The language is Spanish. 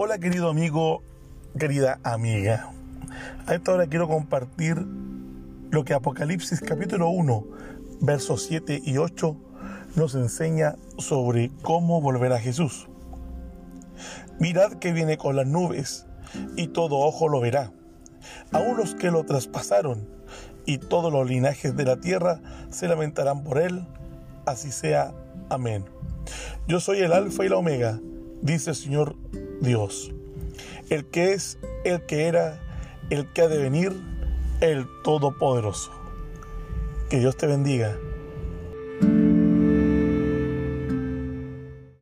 Hola querido amigo, querida amiga. A esta hora quiero compartir lo que Apocalipsis capítulo 1, versos 7 y 8 nos enseña sobre cómo volver a Jesús. Mirad que viene con las nubes y todo ojo lo verá, aun los que lo traspasaron y todos los linajes de la tierra se lamentarán por él, así sea. Amén. Yo soy el Alfa y la Omega, dice el Señor Dios, el que es, el que era, el que ha de venir, el Todopoderoso. Que Dios te bendiga